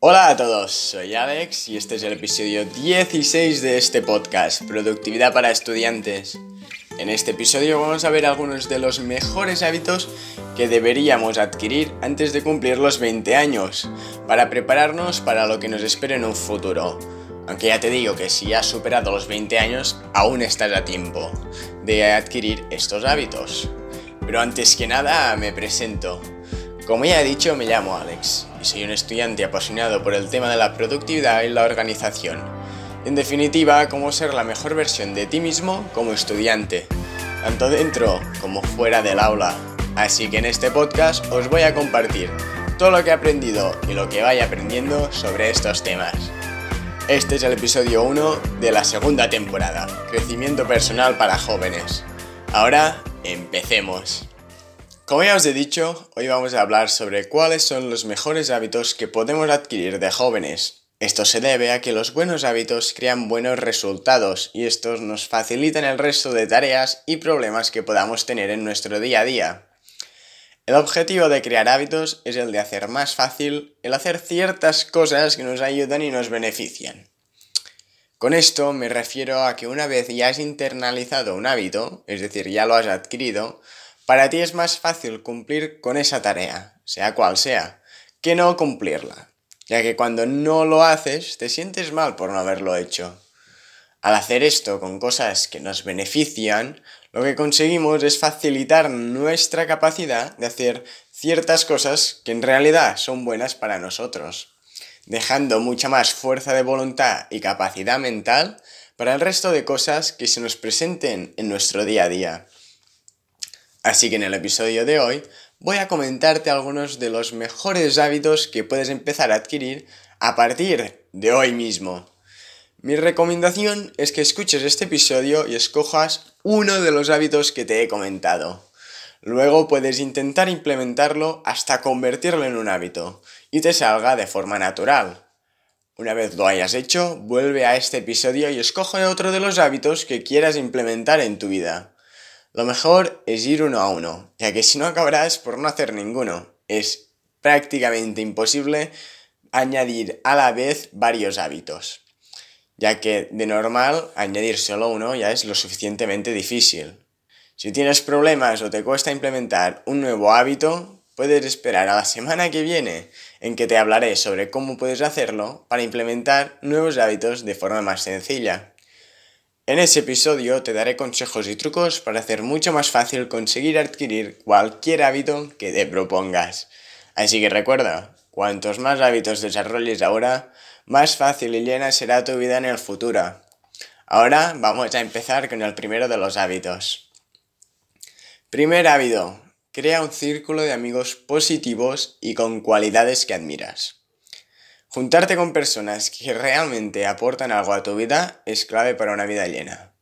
Hola a todos, soy Alex y este es el episodio 16 de este podcast, Productividad para Estudiantes. En este episodio vamos a ver algunos de los mejores hábitos que deberíamos adquirir antes de cumplir los 20 años, para prepararnos para lo que nos espera en un futuro. Aunque ya te digo que si has superado los 20 años, aún estás a tiempo de adquirir estos hábitos. Pero antes que nada, me presento. Como ya he dicho, me llamo Alex y soy un estudiante apasionado por el tema de la productividad y la organización. En definitiva, cómo ser la mejor versión de ti mismo como estudiante, tanto dentro como fuera del aula. Así que en este podcast os voy a compartir todo lo que he aprendido y lo que vaya aprendiendo sobre estos temas. Este es el episodio 1 de la segunda temporada, Crecimiento Personal para Jóvenes. Ahora, empecemos. Como ya os he dicho, hoy vamos a hablar sobre cuáles son los mejores hábitos que podemos adquirir de jóvenes. Esto se debe a que los buenos hábitos crean buenos resultados y estos nos facilitan el resto de tareas y problemas que podamos tener en nuestro día a día. El objetivo de crear hábitos es el de hacer más fácil el hacer ciertas cosas que nos ayudan y nos benefician. Con esto me refiero a que una vez ya has internalizado un hábito, es decir, ya lo has adquirido, para ti es más fácil cumplir con esa tarea, sea cual sea, que no cumplirla, ya que cuando no lo haces te sientes mal por no haberlo hecho. Al hacer esto con cosas que nos benefician, lo que conseguimos es facilitar nuestra capacidad de hacer ciertas cosas que en realidad son buenas para nosotros, dejando mucha más fuerza de voluntad y capacidad mental para el resto de cosas que se nos presenten en nuestro día a día. Así que en el episodio de hoy voy a comentarte algunos de los mejores hábitos que puedes empezar a adquirir a partir de hoy mismo. Mi recomendación es que escuches este episodio y escojas uno de los hábitos que te he comentado. Luego puedes intentar implementarlo hasta convertirlo en un hábito y te salga de forma natural. Una vez lo hayas hecho, vuelve a este episodio y escoge otro de los hábitos que quieras implementar en tu vida. Lo mejor es ir uno a uno, ya que si no acabarás por no hacer ninguno. Es prácticamente imposible añadir a la vez varios hábitos, ya que de normal añadir solo uno ya es lo suficientemente difícil. Si tienes problemas o te cuesta implementar un nuevo hábito, puedes esperar a la semana que viene en que te hablaré sobre cómo puedes hacerlo para implementar nuevos hábitos de forma más sencilla. En ese episodio te daré consejos y trucos para hacer mucho más fácil conseguir adquirir cualquier hábito que te propongas. Así que recuerda, cuantos más hábitos desarrolles ahora, más fácil y llena será tu vida en el futuro. Ahora vamos a empezar con el primero de los hábitos. Primer hábito. Crea un círculo de amigos positivos y con cualidades que admiras. Juntarte con personas que realmente aportan algo a tu vida es clave para una vida llena.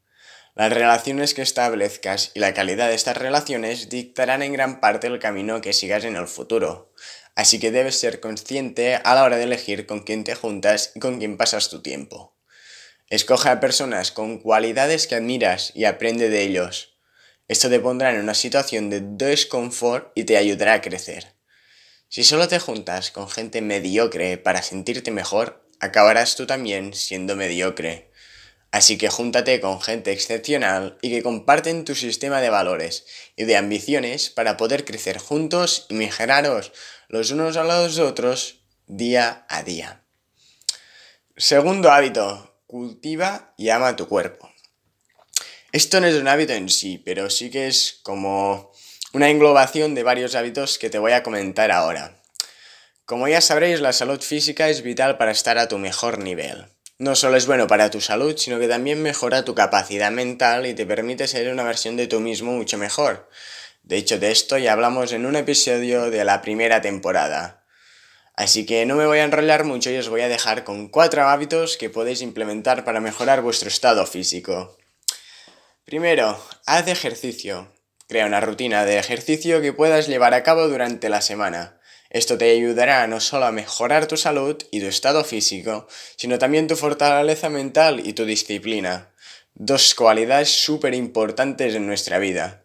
Las relaciones que establezcas y la calidad de estas relaciones dictarán en gran parte el camino que sigas en el futuro, así que debes ser consciente a la hora de elegir con quién te juntas y con quién pasas tu tiempo. Escoge a personas con cualidades que admiras y aprende de ellos. Esto te pondrá en una situación de desconfort y te ayudará a crecer. Si solo te juntas con gente mediocre para sentirte mejor, acabarás tú también siendo mediocre. Así que júntate con gente excepcional y que comparten tu sistema de valores y de ambiciones para poder crecer juntos y mejoraros los unos a los otros día a día. Segundo hábito, cultiva y ama tu cuerpo. Esto no es un hábito en sí, pero sí que es como una englobación de varios hábitos que te voy a comentar ahora. Como ya sabréis, la salud física es vital para estar a tu mejor nivel. No solo es bueno para tu salud, sino que también mejora tu capacidad mental y te permite ser una versión de tú mismo mucho mejor. De hecho, de esto ya hablamos en un episodio de la primera temporada. Así que no me voy a enrollar mucho y os voy a dejar con cuatro hábitos que podéis implementar para mejorar vuestro estado físico. Primero, haz ejercicio. Crea una rutina de ejercicio que puedas llevar a cabo durante la semana. Esto te ayudará no solo a mejorar tu salud y tu estado físico, sino también tu fortaleza mental y tu disciplina. Dos cualidades súper importantes en nuestra vida.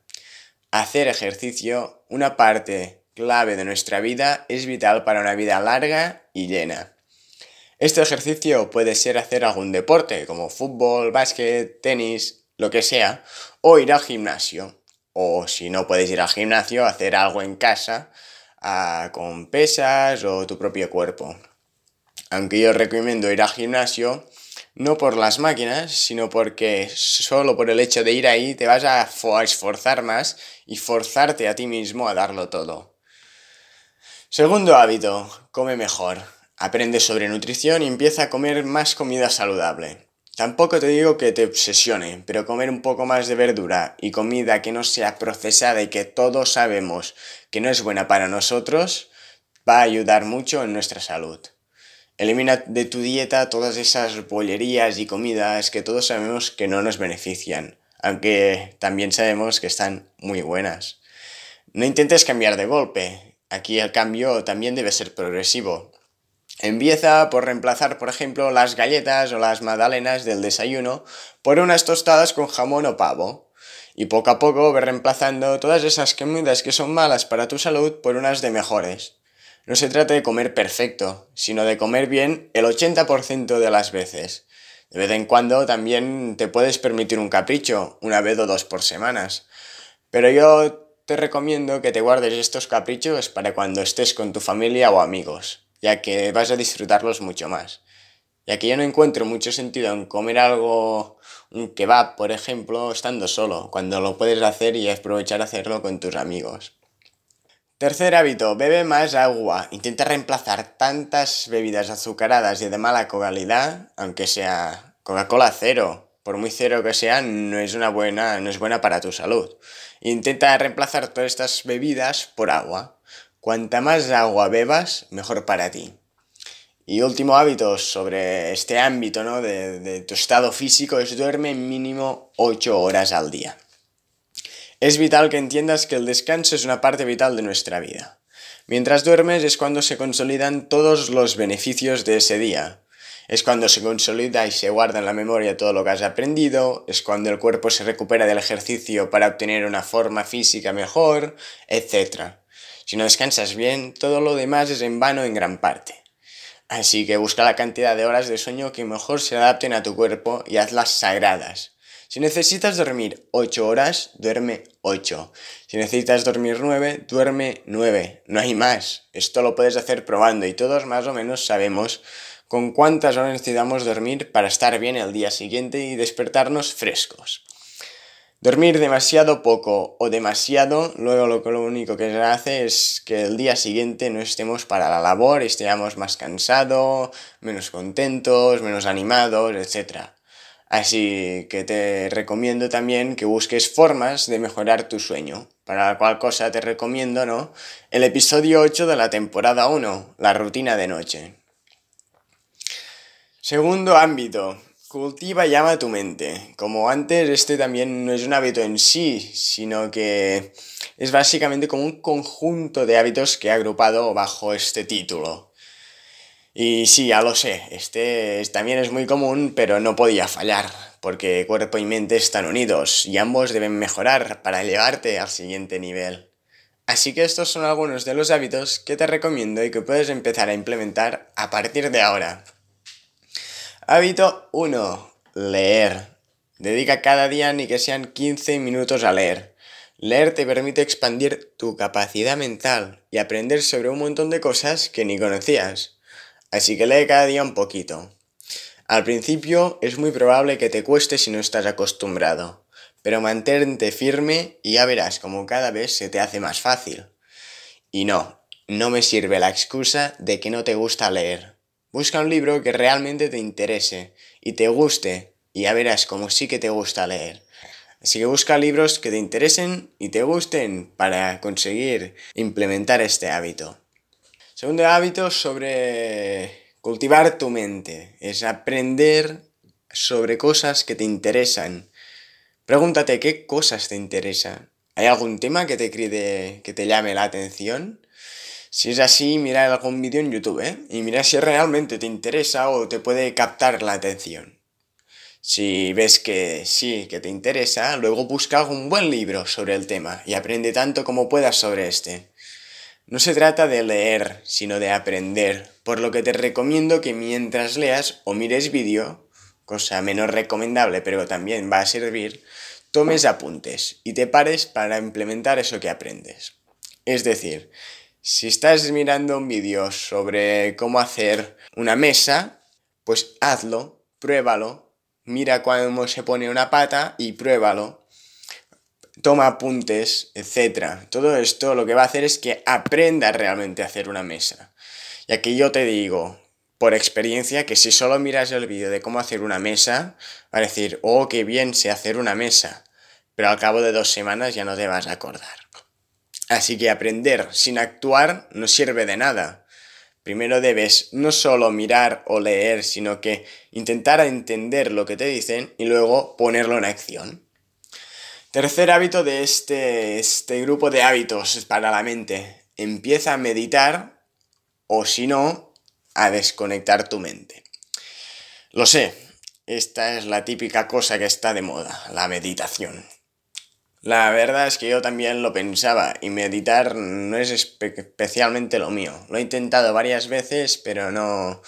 Hacer ejercicio, una parte clave de nuestra vida, es vital para una vida larga y llena. Este ejercicio puede ser hacer algún deporte, como fútbol, básquet, tenis, lo que sea, o ir al gimnasio. O si no puedes ir al gimnasio, hacer algo en casa ah, con pesas o tu propio cuerpo. Aunque yo recomiendo ir al gimnasio, no por las máquinas, sino porque solo por el hecho de ir ahí te vas a esforzar más y forzarte a ti mismo a darlo todo. Segundo hábito, come mejor. Aprende sobre nutrición y empieza a comer más comida saludable. Tampoco te digo que te obsesione, pero comer un poco más de verdura y comida que no sea procesada y que todos sabemos que no es buena para nosotros, va a ayudar mucho en nuestra salud. Elimina de tu dieta todas esas bollerías y comidas que todos sabemos que no nos benefician, aunque también sabemos que están muy buenas. No intentes cambiar de golpe. Aquí el cambio también debe ser progresivo. Empieza por reemplazar, por ejemplo, las galletas o las magdalenas del desayuno por unas tostadas con jamón o pavo. Y poco a poco ve reemplazando todas esas comidas que son malas para tu salud por unas de mejores. No se trata de comer perfecto, sino de comer bien el 80% de las veces. De vez en cuando también te puedes permitir un capricho, una vez o dos por semanas. Pero yo te recomiendo que te guardes estos caprichos para cuando estés con tu familia o amigos, ya que vas a disfrutarlos mucho más. Ya que yo no encuentro mucho sentido en comer algo, un kebab, por ejemplo, estando solo, cuando lo puedes hacer y aprovechar hacerlo con tus amigos. Tercer hábito, bebe más agua. Intenta reemplazar tantas bebidas azucaradas y de mala calidad, aunque sea Coca-Cola cero. Por muy cero que sea, no es una buena, no es buena para tu salud. Intenta reemplazar todas estas bebidas por agua. Cuanta más agua bebas, mejor para ti. Y último hábito sobre este ámbito ¿no? de, de tu estado físico es duerme mínimo 8 horas al día. Es vital que entiendas que el descanso es una parte vital de nuestra vida. Mientras duermes es cuando se consolidan todos los beneficios de ese día. Es cuando se consolida y se guarda en la memoria todo lo que has aprendido, es cuando el cuerpo se recupera del ejercicio para obtener una forma física mejor, etc. Si no descansas bien, todo lo demás es en vano en gran parte. Así que busca la cantidad de horas de sueño que mejor se adapten a tu cuerpo y hazlas sagradas. Si necesitas dormir 8 horas, duerme 8. Si necesitas dormir 9, duerme 9. No hay más. Esto lo puedes hacer probando y todos más o menos sabemos con cuántas horas necesitamos dormir para estar bien el día siguiente y despertarnos frescos. Dormir demasiado poco o demasiado, luego lo, lo único que se hace es que el día siguiente no estemos para la labor, estemos más cansados, menos contentos, menos animados, etc. Así que te recomiendo también que busques formas de mejorar tu sueño. Para la cual cosa te recomiendo, ¿no? El episodio 8 de la temporada 1, la rutina de noche. Segundo ámbito, cultiva y ama tu mente. Como antes, este también no es un hábito en sí, sino que es básicamente como un conjunto de hábitos que he agrupado bajo este título. Y sí, ya lo sé, este también es muy común, pero no podía fallar, porque cuerpo y mente están unidos y ambos deben mejorar para elevarte al siguiente nivel. Así que estos son algunos de los hábitos que te recomiendo y que puedes empezar a implementar a partir de ahora. Hábito 1. Leer. Dedica cada día ni que sean 15 minutos a leer. Leer te permite expandir tu capacidad mental y aprender sobre un montón de cosas que ni conocías. Así que lee cada día un poquito. Al principio es muy probable que te cueste si no estás acostumbrado, pero mantente firme y ya verás como cada vez se te hace más fácil. Y no, no me sirve la excusa de que no te gusta leer. Busca un libro que realmente te interese y te guste y ya verás como sí que te gusta leer. Así que busca libros que te interesen y te gusten para conseguir implementar este hábito. Segundo hábito sobre cultivar tu mente. Es aprender sobre cosas que te interesan. Pregúntate qué cosas te interesan. ¿Hay algún tema que te, que te llame la atención? Si es así, mira algún vídeo en YouTube ¿eh? y mira si realmente te interesa o te puede captar la atención. Si ves que sí, que te interesa, luego busca algún buen libro sobre el tema y aprende tanto como puedas sobre este. No se trata de leer, sino de aprender, por lo que te recomiendo que mientras leas o mires vídeo, cosa menos recomendable pero también va a servir, tomes apuntes y te pares para implementar eso que aprendes. Es decir, si estás mirando un vídeo sobre cómo hacer una mesa, pues hazlo, pruébalo, mira cómo se pone una pata y pruébalo toma apuntes, etc. Todo esto lo que va a hacer es que aprenda realmente a hacer una mesa. Y aquí yo te digo, por experiencia, que si solo miras el vídeo de cómo hacer una mesa, va a decir, oh, qué bien sé hacer una mesa. Pero al cabo de dos semanas ya no te vas a acordar. Así que aprender sin actuar no sirve de nada. Primero debes no solo mirar o leer, sino que intentar entender lo que te dicen y luego ponerlo en acción. Tercer hábito de este, este grupo de hábitos para la mente. Empieza a meditar o si no, a desconectar tu mente. Lo sé, esta es la típica cosa que está de moda, la meditación. La verdad es que yo también lo pensaba y meditar no es especialmente lo mío. Lo he intentado varias veces, pero no,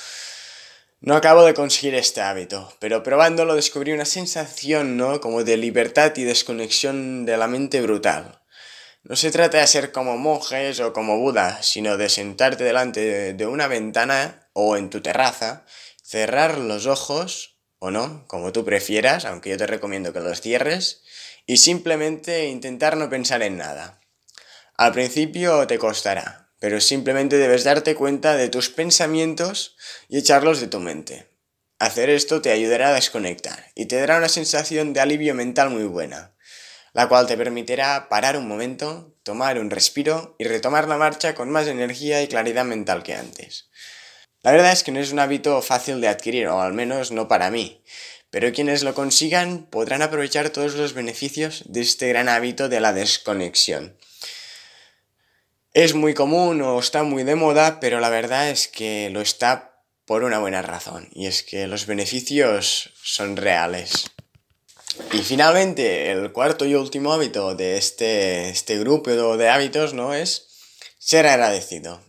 no acabo de conseguir este hábito, pero probándolo descubrí una sensación, ¿no? Como de libertad y desconexión de la mente brutal. No se trata de ser como monjes o como Buda, sino de sentarte delante de una ventana o en tu terraza, cerrar los ojos, o no, como tú prefieras, aunque yo te recomiendo que los cierres, y simplemente intentar no pensar en nada. Al principio te costará, pero simplemente debes darte cuenta de tus pensamientos y echarlos de tu mente. Hacer esto te ayudará a desconectar y te dará una sensación de alivio mental muy buena, la cual te permitirá parar un momento, tomar un respiro y retomar la marcha con más energía y claridad mental que antes. La verdad es que no es un hábito fácil de adquirir, o al menos no para mí, pero quienes lo consigan podrán aprovechar todos los beneficios de este gran hábito de la desconexión. Es muy común o está muy de moda, pero la verdad es que lo está por una buena razón, y es que los beneficios son reales. Y finalmente, el cuarto y último hábito de este, este grupo de hábitos, ¿no? Es ser agradecido.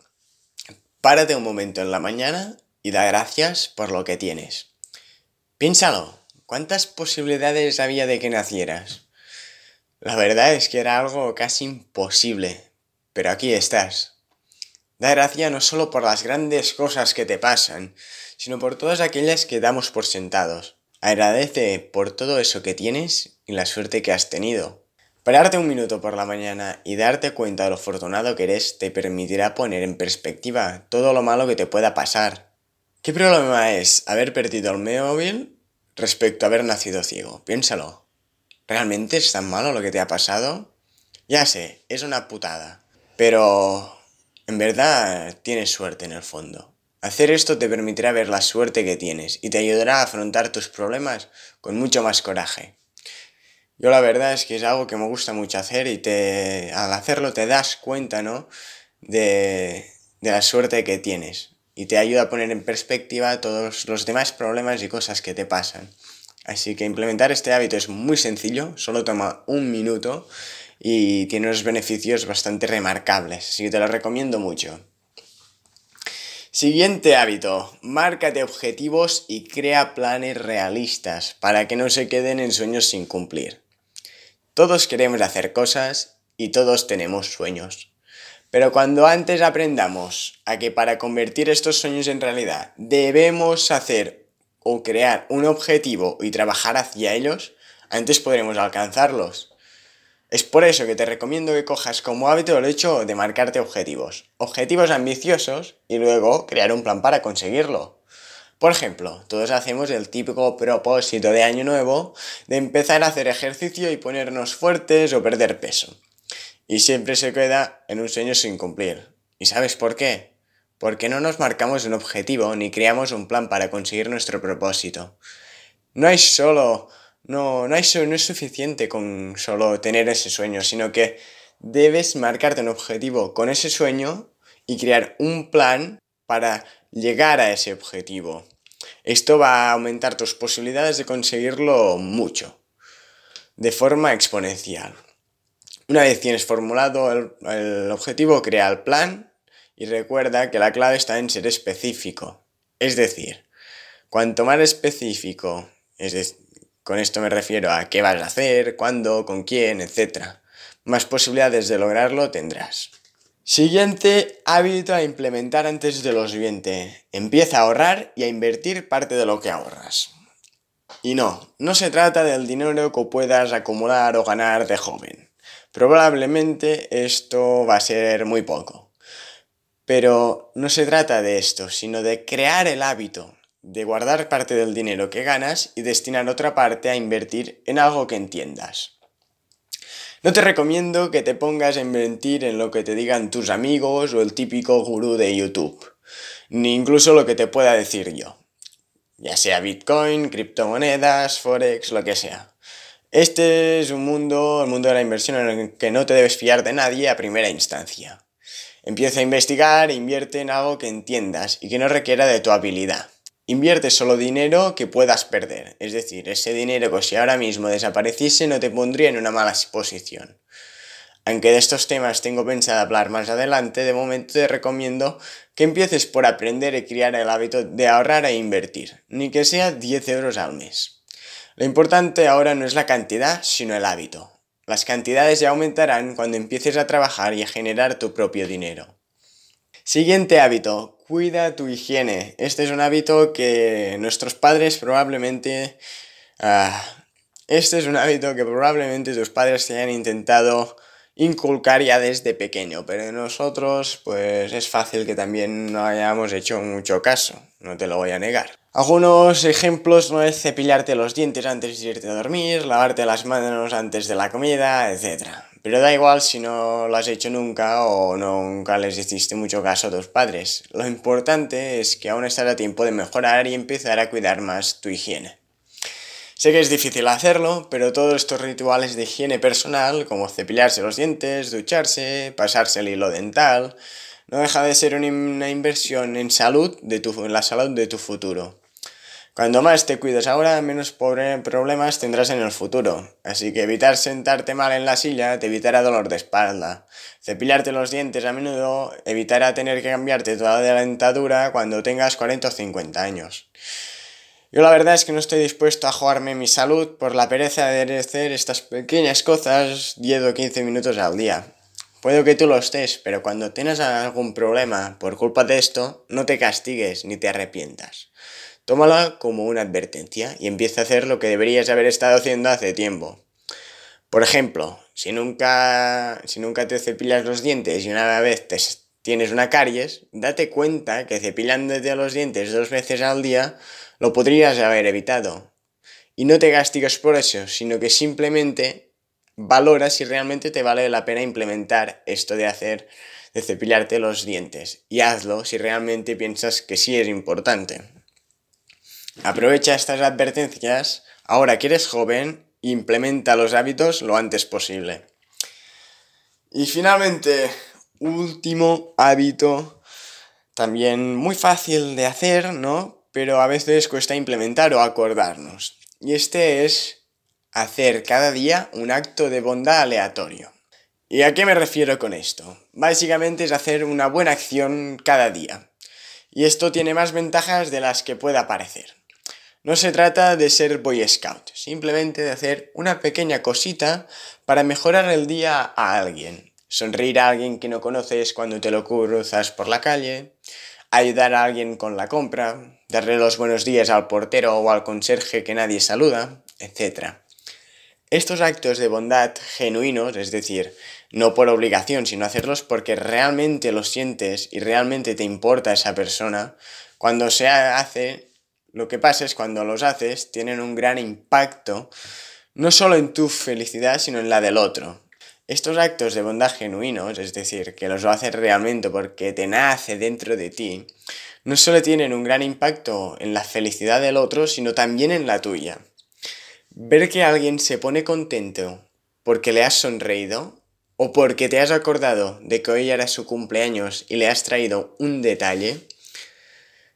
Párate un momento en la mañana y da gracias por lo que tienes. Piénsalo, ¿cuántas posibilidades había de que nacieras? La verdad es que era algo casi imposible, pero aquí estás. Da gracia no solo por las grandes cosas que te pasan, sino por todas aquellas que damos por sentados. Agradece por todo eso que tienes y la suerte que has tenido. Pararte un minuto por la mañana y darte cuenta de lo afortunado que eres te permitirá poner en perspectiva todo lo malo que te pueda pasar. ¿Qué problema es haber perdido el móvil respecto a haber nacido ciego? Piénsalo. ¿Realmente es tan malo lo que te ha pasado? Ya sé, es una putada. Pero en verdad tienes suerte en el fondo. Hacer esto te permitirá ver la suerte que tienes y te ayudará a afrontar tus problemas con mucho más coraje. Yo la verdad es que es algo que me gusta mucho hacer y te, al hacerlo te das cuenta, ¿no? De, de la suerte que tienes y te ayuda a poner en perspectiva todos los demás problemas y cosas que te pasan. Así que implementar este hábito es muy sencillo, solo toma un minuto y tiene unos beneficios bastante remarcables, así que te lo recomiendo mucho. Siguiente hábito, márcate objetivos y crea planes realistas para que no se queden en sueños sin cumplir. Todos queremos hacer cosas y todos tenemos sueños. Pero cuando antes aprendamos a que para convertir estos sueños en realidad debemos hacer o crear un objetivo y trabajar hacia ellos, antes podremos alcanzarlos. Es por eso que te recomiendo que cojas como hábito el hecho de marcarte objetivos. Objetivos ambiciosos y luego crear un plan para conseguirlo. Por ejemplo, todos hacemos el típico propósito de año nuevo de empezar a hacer ejercicio y ponernos fuertes o perder peso. Y siempre se queda en un sueño sin cumplir. ¿Y sabes por qué? Porque no nos marcamos un objetivo ni creamos un plan para conseguir nuestro propósito. No hay solo no, no, hay, no es suficiente con solo tener ese sueño, sino que debes marcarte un objetivo con ese sueño y crear un plan para llegar a ese objetivo. Esto va a aumentar tus posibilidades de conseguirlo mucho, de forma exponencial. Una vez tienes formulado el, objetivo, crea el plan y recuerda que la clave está en ser específico. Es decir, cuanto más específico, es con esto me refiero a qué vas a hacer, cuándo, con quién, etc., más posibilidades de lograrlo tendrás. Siguiente hábito a implementar antes de lo siguiente. Empieza a ahorrar y a invertir parte de lo que ahorras. Y no, no se trata del dinero que puedas acumular o ganar de joven. Probablemente esto va a ser muy poco. Pero no se trata de esto, sino de crear el hábito de guardar parte del dinero que ganas y destinar otra parte a invertir en algo que entiendas. No te recomiendo que te pongas a invertir en lo que te digan tus amigos o el típico gurú de YouTube, ni incluso lo que te pueda decir yo, ya sea Bitcoin, criptomonedas, Forex, lo que sea. Este es un mundo, el mundo de la inversión en el que no te debes fiar de nadie a primera instancia. Empieza a investigar e invierte en algo que entiendas y que no requiera de tu habilidad. Invierte solo dinero que puedas perder, es decir, ese dinero que si ahora mismo desapareciese no te pondría en una mala posición. Aunque de estos temas tengo pensado hablar más adelante, de momento te recomiendo que empieces por aprender y crear el hábito de ahorrar e invertir, ni que sea 10 euros al mes. Lo importante ahora no es la cantidad, sino el hábito. Las cantidades ya aumentarán cuando empieces a trabajar y a generar tu propio dinero. Siguiente hábito, cuida tu higiene. Este es un hábito que nuestros padres probablemente... Ah, este es un hábito que probablemente tus padres te hayan intentado inculcar ya desde pequeño, pero nosotros pues es fácil que también no hayamos hecho mucho caso, no te lo voy a negar. Algunos ejemplos no es cepillarte los dientes antes de irte a dormir, lavarte las manos antes de la comida, etc. Pero da igual si no lo has hecho nunca o nunca les hiciste mucho caso a tus padres. Lo importante es que aún estás a tiempo de mejorar y empezar a cuidar más tu higiene. Sé que es difícil hacerlo, pero todos estos rituales de higiene personal, como cepillarse los dientes, ducharse, pasarse el hilo dental, no deja de ser una inversión en salud de en la salud de tu futuro. Cuando más te cuides ahora, menos problemas tendrás en el futuro. Así que evitar sentarte mal en la silla te evitará dolor de espalda. Cepillarte los dientes a menudo evitará tener que cambiarte toda la dentadura cuando tengas 40 o 50 años. Yo la verdad es que no estoy dispuesto a jugarme mi salud por la pereza de hacer estas pequeñas cosas 10 o 15 minutos al día. Puedo que tú lo estés, pero cuando tengas algún problema por culpa de esto, no te castigues ni te arrepientas. Tómala como una advertencia y empieza a hacer lo que deberías haber estado haciendo hace tiempo. Por ejemplo, si nunca, si nunca te cepillas los dientes y una vez te tienes una caries, date cuenta que cepillándote los dientes dos veces al día lo podrías haber evitado. Y no te castigues por eso, sino que simplemente valora si realmente te vale la pena implementar esto de hacer, de cepillarte los dientes. Y hazlo si realmente piensas que sí es importante. Aprovecha estas advertencias ahora que eres joven implementa los hábitos lo antes posible. Y finalmente, último hábito, también muy fácil de hacer, ¿no? Pero a veces cuesta implementar o acordarnos. Y este es hacer cada día un acto de bondad aleatorio. ¿Y a qué me refiero con esto? Básicamente es hacer una buena acción cada día. Y esto tiene más ventajas de las que pueda parecer. No se trata de ser Boy Scout, simplemente de hacer una pequeña cosita para mejorar el día a alguien. Sonreír a alguien que no conoces cuando te lo cruzas por la calle, ayudar a alguien con la compra, darle los buenos días al portero o al conserje que nadie saluda, etc. Estos actos de bondad genuinos, es decir, no por obligación, sino hacerlos porque realmente lo sientes y realmente te importa esa persona, cuando se hace lo que pasa es cuando los haces tienen un gran impacto no solo en tu felicidad, sino en la del otro. Estos actos de bondad genuinos, es decir, que los haces realmente porque te nace dentro de ti, no solo tienen un gran impacto en la felicidad del otro, sino también en la tuya. Ver que alguien se pone contento porque le has sonreído o porque te has acordado de que hoy era su cumpleaños y le has traído un detalle,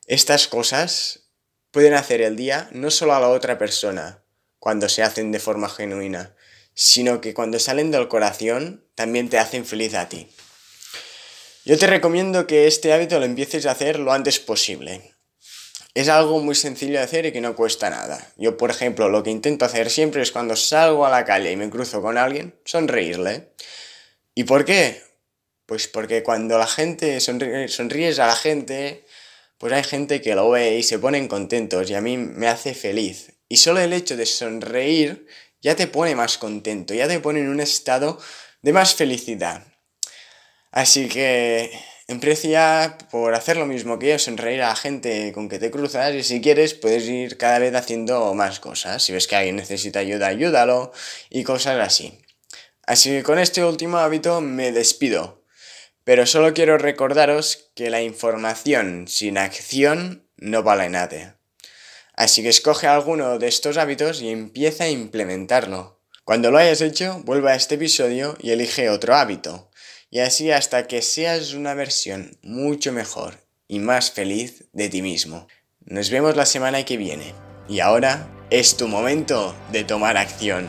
estas cosas pueden hacer el día no solo a la otra persona, cuando se hacen de forma genuina, sino que cuando salen del corazón también te hacen feliz a ti. Yo te recomiendo que este hábito lo empieces a hacer lo antes posible. Es algo muy sencillo de hacer y que no cuesta nada. Yo, por ejemplo, lo que intento hacer siempre es cuando salgo a la calle y me cruzo con alguien, sonreírle. ¿Y por qué? Pues porque cuando la gente sonríes a la gente, pues hay gente que lo ve y se ponen contentos y a mí me hace feliz. Y solo el hecho de sonreír ya te pone más contento, ya te pone en un estado de más felicidad. Así que empieza por hacer lo mismo que yo, sonreír a la gente con que te cruzas y si quieres puedes ir cada vez haciendo más cosas. Si ves que alguien necesita ayuda, ayúdalo y cosas así. Así que con este último hábito me despido. Pero solo quiero recordaros que la información sin acción no vale nada. Así que escoge alguno de estos hábitos y empieza a implementarlo. Cuando lo hayas hecho, vuelve a este episodio y elige otro hábito y así hasta que seas una versión mucho mejor y más feliz de ti mismo. Nos vemos la semana que viene y ahora es tu momento de tomar acción.